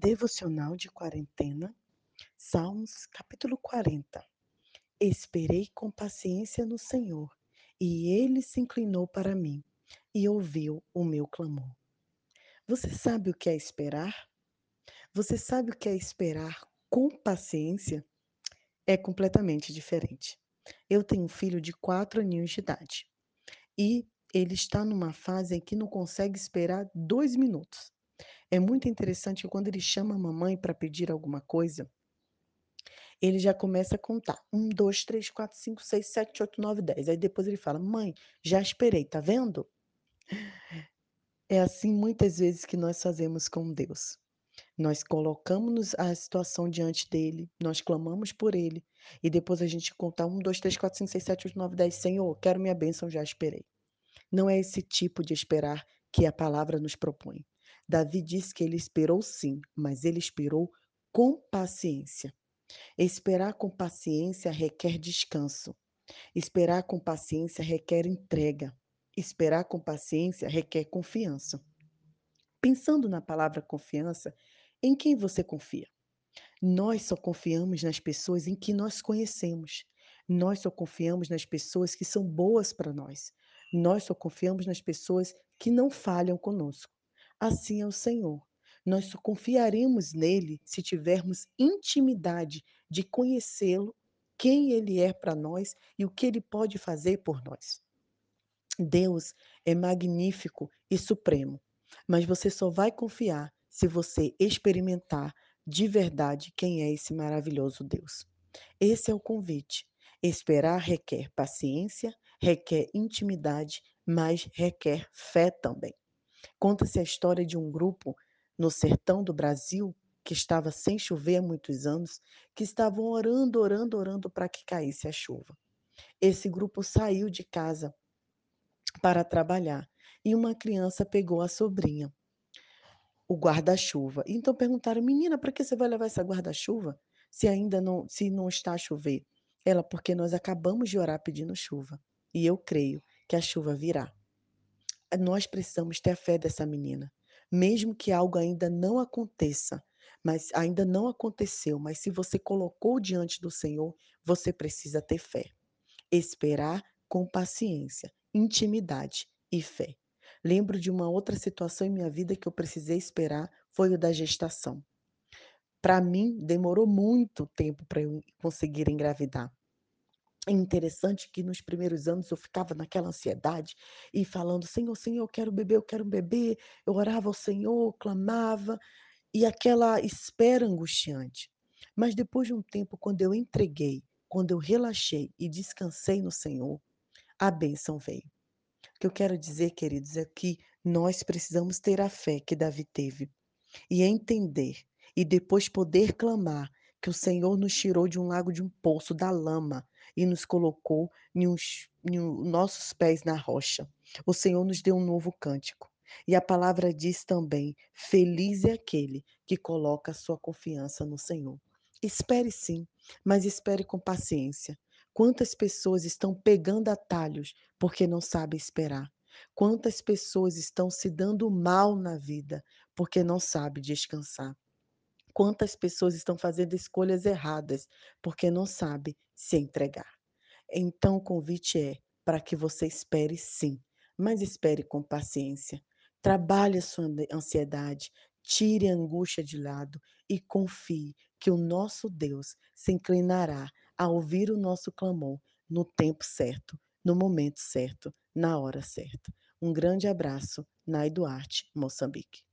Devocional de quarentena, Salmos capítulo 40. Esperei com paciência no Senhor, e ele se inclinou para mim e ouviu o meu clamor. Você sabe o que é esperar? Você sabe o que é esperar com paciência? É completamente diferente. Eu tenho um filho de quatro aninhos de idade e ele está numa fase em que não consegue esperar dois minutos. É muito interessante que quando ele chama a mamãe para pedir alguma coisa, ele já começa a contar. Um, dois, três, quatro, cinco, seis, sete, oito, nove, dez. Aí depois ele fala: Mãe, já esperei, tá vendo? É assim muitas vezes que nós fazemos com Deus. Nós colocamos a situação diante dele, nós clamamos por ele, e depois a gente conta um, dois, três, quatro, cinco, seis, sete, oito, nove, dez. Senhor, quero minha bênção, já esperei. Não é esse tipo de esperar que a palavra nos propõe. Davi diz que ele esperou sim, mas ele esperou com paciência. Esperar com paciência requer descanso. Esperar com paciência requer entrega. Esperar com paciência requer confiança. Pensando na palavra confiança, em quem você confia? Nós só confiamos nas pessoas em que nós conhecemos. Nós só confiamos nas pessoas que são boas para nós. Nós só confiamos nas pessoas que não falham conosco. Assim é o Senhor. Nós só confiaremos nele se tivermos intimidade de conhecê-lo, quem ele é para nós e o que ele pode fazer por nós. Deus é magnífico e supremo, mas você só vai confiar se você experimentar de verdade quem é esse maravilhoso Deus. Esse é o convite. Esperar requer paciência, requer intimidade, mas requer fé também. Conta-se a história de um grupo no sertão do Brasil que estava sem chover há muitos anos, que estavam orando, orando, orando para que caísse a chuva. Esse grupo saiu de casa para trabalhar e uma criança pegou a sobrinha, o guarda-chuva. Então perguntaram: "Menina, para que você vai levar essa guarda-chuva se ainda não se não está a chover?" Ela: "Porque nós acabamos de orar pedindo chuva e eu creio que a chuva virá." Nós precisamos ter a fé dessa menina, mesmo que algo ainda não aconteça, mas ainda não aconteceu, mas se você colocou diante do Senhor, você precisa ter fé. Esperar com paciência, intimidade e fé. Lembro de uma outra situação em minha vida que eu precisei esperar, foi o da gestação. Para mim, demorou muito tempo para eu conseguir engravidar. É interessante que nos primeiros anos eu ficava naquela ansiedade e falando: Senhor, Senhor, eu quero beber, eu quero beber. Eu orava ao Senhor, clamava, e aquela espera angustiante. Mas depois de um tempo, quando eu entreguei, quando eu relaxei e descansei no Senhor, a bênção veio. O que eu quero dizer, queridos, é que nós precisamos ter a fé que Davi teve e entender e depois poder clamar que o Senhor nos tirou de um lago de um poço da lama e nos colocou em, uns, em nossos pés na rocha. O Senhor nos deu um novo cântico. E a palavra diz também: Feliz é aquele que coloca sua confiança no Senhor. Espere sim, mas espere com paciência. Quantas pessoas estão pegando atalhos porque não sabem esperar? Quantas pessoas estão se dando mal na vida porque não sabem descansar? Quantas pessoas estão fazendo escolhas erradas porque não sabem se entregar? Então, o convite é para que você espere sim, mas espere com paciência. Trabalhe a sua ansiedade, tire a angústia de lado e confie que o nosso Deus se inclinará a ouvir o nosso clamor no tempo certo, no momento certo, na hora certa. Um grande abraço, Nai Duarte, Moçambique.